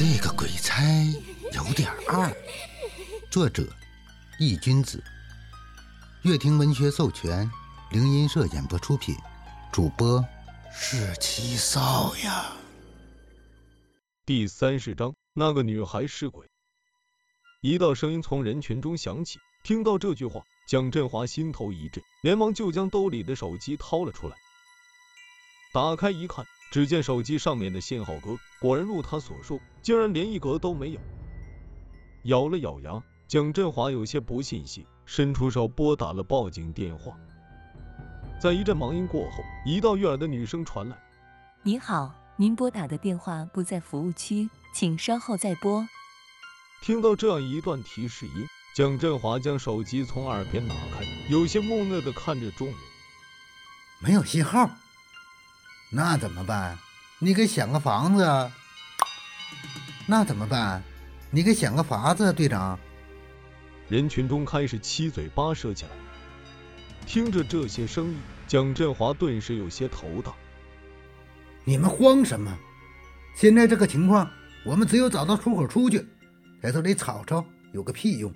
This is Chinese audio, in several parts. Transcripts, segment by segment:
这个鬼差有点二。作者：易君子，乐听文学授权，灵音社演播出品，主播是七少呀。第三十章，那个女孩是鬼。一道声音从人群中响起，听到这句话，蒋振华心头一震，连忙就将兜里的手机掏了出来，打开一看。只见手机上面的信号格果然如他所说，竟然连一格都没有。咬了咬牙，蒋振华有些不信邪，伸出手拨打了报警电话。在一阵忙音过后，一道悦耳的女声传来：“您好，您拨打的电话不在服务区，请稍后再拨。”听到这样一段提示音，蒋振华将手机从耳边拿开，有些木讷的看着众人：“没有信号。”那怎么办？你给想个房子。那怎么办？你给想个法子，队长。人群中开始七嘴八舌起来。听着这些声音，蒋振华顿时有些头大。你们慌什么？现在这个情况，我们只有找到出口出去，在这里吵吵有个屁用？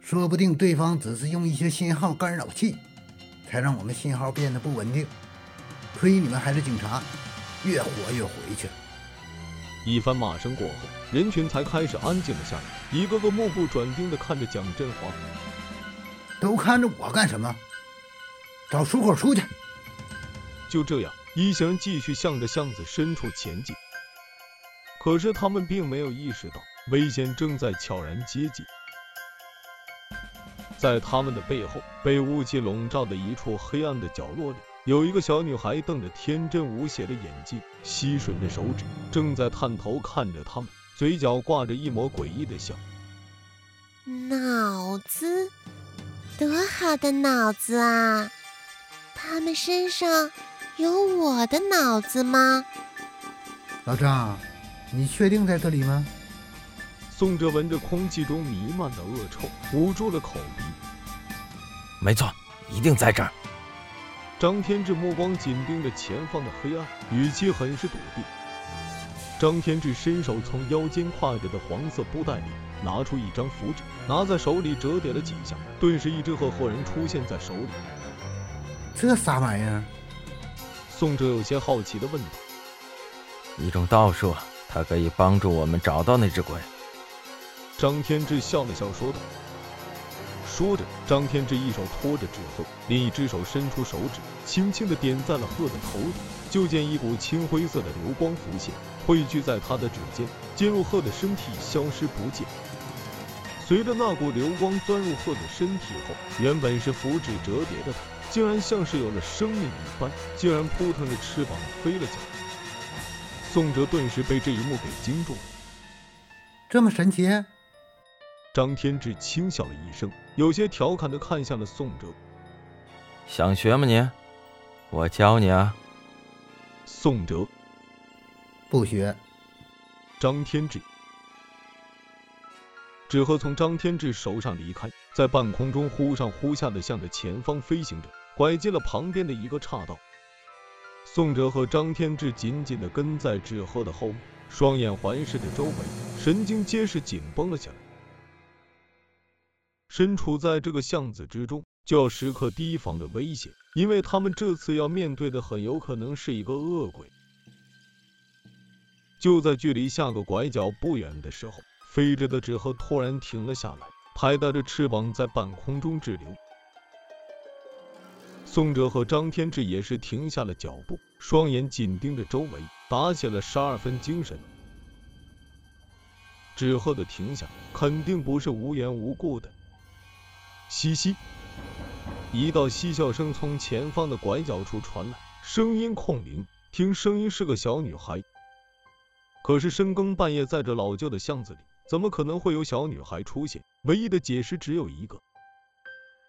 说不定对方只是用一些信号干扰器。才让我们信号变得不稳定。亏你们还是警察，越活越回去。一番骂声过后，人群才开始安静了下来，一个个目不转睛地看着蒋振华。都看着我干什么？找出口出去！就这样，一行人继续向着巷子深处前进。可是他们并没有意识到，危险正在悄然接近。在他们的背后，被雾气笼罩的一处黑暗的角落里，有一个小女孩瞪着天真无邪的眼睛，吸吮着手指，正在探头看着他们，嘴角挂着一抹诡异的笑。脑子，多好的脑子啊！他们身上有我的脑子吗？老张，你确定在这里吗？宋哲闻着空气中弥漫的恶臭，捂住了口鼻。没错，一定在这儿。张天志目光紧盯着前方的黑暗，语气很是笃定。张天志伸手从腰间挎着的黄色布袋里拿出一张符纸，拿在手里折叠了几下，顿时一只褐火人出现在手里。这啥玩意儿？宋哲有些好奇的问道。一种道术，它可以帮助我们找到那只鬼。张天志笑了笑，说道。说着，张天志一手托着纸鹤，另一只手伸出手指，轻轻地点在了鹤的头顶。就见一股青灰色的流光浮现，汇聚在他的指尖，进入鹤的身体，消失不见。随着那股流光钻入鹤的身体后，原本是符纸折叠的它，竟然像是有了生命一般，竟然扑腾着翅膀飞了起来。宋哲顿时被这一幕给惊住了，这么神奇？张天志轻笑了一声，有些调侃的看向了宋哲：“想学吗你？我教你啊。”宋哲不学。张天志纸鹤从张天志手上离开，在半空中忽上忽下的向着前方飞行着，拐进了旁边的一个岔道。宋哲和张天志紧紧的跟在纸鹤的后面，双眼环视着周围，神经皆是紧绷了起来。身处在这个巷子之中，就要时刻提防着危险，因为他们这次要面对的很有可能是一个恶鬼。就在距离下个拐角不远的时候，飞着的纸鹤突然停了下来，拍打着翅膀在半空中滞留。宋哲和张天志也是停下了脚步，双眼紧盯着周围，打起了十二分精神。纸鹤的停下，肯定不是无缘无故的。嘻嘻，一道嬉笑声从前方的拐角处传来，声音空灵，听声音是个小女孩。可是深更半夜，在这老旧的巷子里，怎么可能会有小女孩出现？唯一的解释只有一个。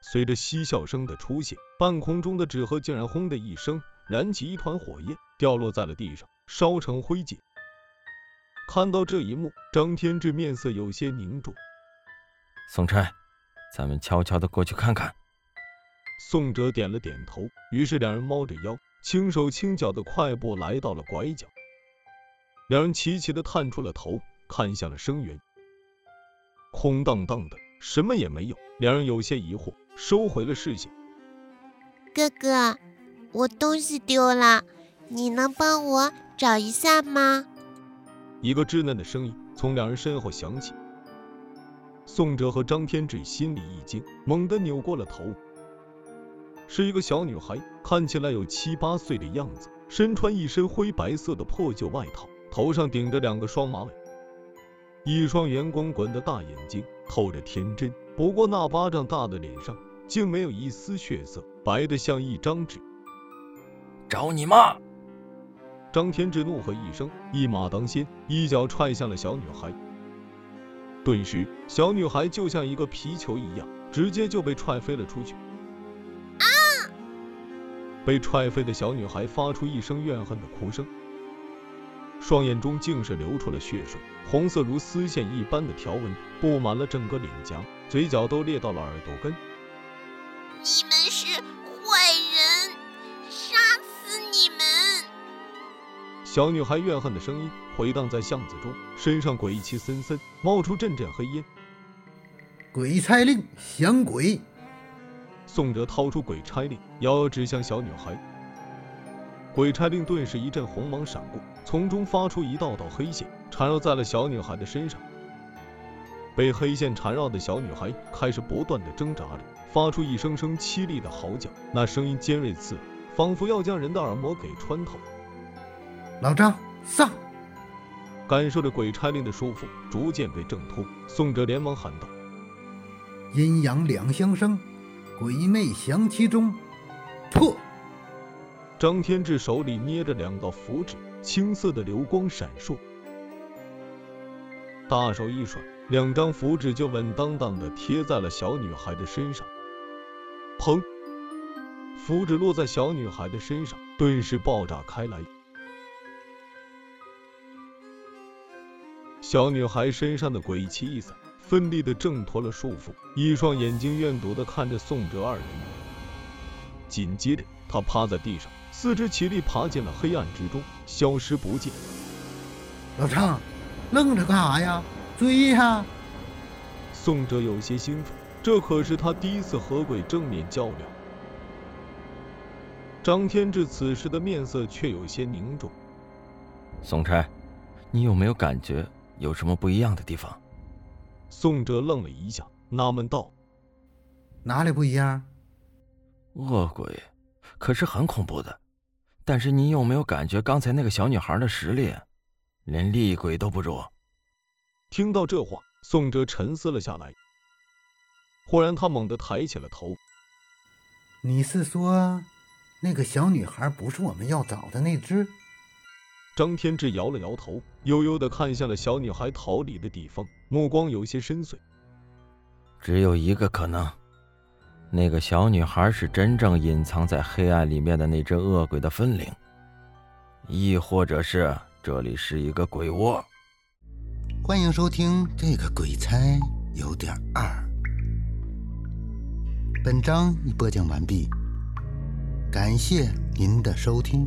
随着嬉笑声的出现，半空中的纸鹤竟然轰的一声燃起一团火焰，掉落在了地上，烧成灰烬。看到这一幕，张天志面色有些凝重。宋差。咱们悄悄的过去看看。宋哲点了点头，于是两人猫着腰，轻手轻脚的快步来到了拐角。两人齐齐的探出了头，看向了生源。空荡荡的，什么也没有。两人有些疑惑，收回了视线。哥哥，我东西丢了，你能帮我找一下吗？一个稚嫩的声音从两人身后响起。宋哲和张天志心里一惊，猛地扭过了头。是一个小女孩，看起来有七八岁的样子，身穿一身灰白色的破旧外套，头上顶着两个双马尾，一双圆滚滚的大眼睛透着天真。不过那巴掌大的脸上竟没有一丝血色，白的像一张纸。找你妈！张天志怒喝一声，一马当先，一脚踹向了小女孩。顿时，小女孩就像一个皮球一样，直接就被踹飞了出去。啊！被踹飞的小女孩发出一声怨恨的哭声，双眼中竟是流出了血水，红色如丝线一般的条纹布满了整个脸颊。嘴角都裂到了耳朵根。你们小女孩怨恨的声音回荡在巷子中，身上鬼气森森，冒出阵阵黑烟。鬼差令降鬼！宋哲掏出鬼差令，遥遥指向小女孩。鬼差令顿时一阵红芒闪过，从中发出一道道黑线，缠绕在了小女孩的身上。被黑线缠绕的小女孩开始不断的挣扎着，发出一声声凄厉的嚎叫，那声音尖锐刺耳，仿佛要将人的耳膜给穿透。老张上！感受着鬼差令的束缚逐渐被挣脱，宋哲连忙喊道：“阴阳两相生，鬼魅降其中。”破！张天志手里捏着两道符纸，青色的流光闪烁，大手一甩。两张符纸就稳当当的贴在了小女孩的身上，砰！符纸落在小女孩的身上，顿时爆炸开来。小女孩身上的鬼气一散，奋力的挣脱了束缚，一双眼睛怨毒的看着宋哲二人。紧接着，她趴在地上，四肢起立爬进了黑暗之中，消失不见。老张，愣着干啥呀？追呀！宋哲有些兴奋，这可是他第一次和鬼正面较量。张天志此时的面色却有些凝重。宋差，你有没有感觉有什么不一样的地方？宋哲愣了一下，纳闷道：“哪里不一样？恶鬼可是很恐怖的，但是你有没有感觉刚才那个小女孩的实力，连厉鬼都不如？”听到这话，宋哲沉思了下来。忽然，他猛地抬起了头。你是说，那个小女孩不是我们要找的那只？张天志摇了摇头，悠悠的看向了小女孩逃离的地方，目光有些深邃。只有一个可能，那个小女孩是真正隐藏在黑暗里面的那只恶鬼的分灵，亦或者是这里是一个鬼窝。欢迎收听《这个鬼差有点二》。本章已播讲完毕，感谢您的收听。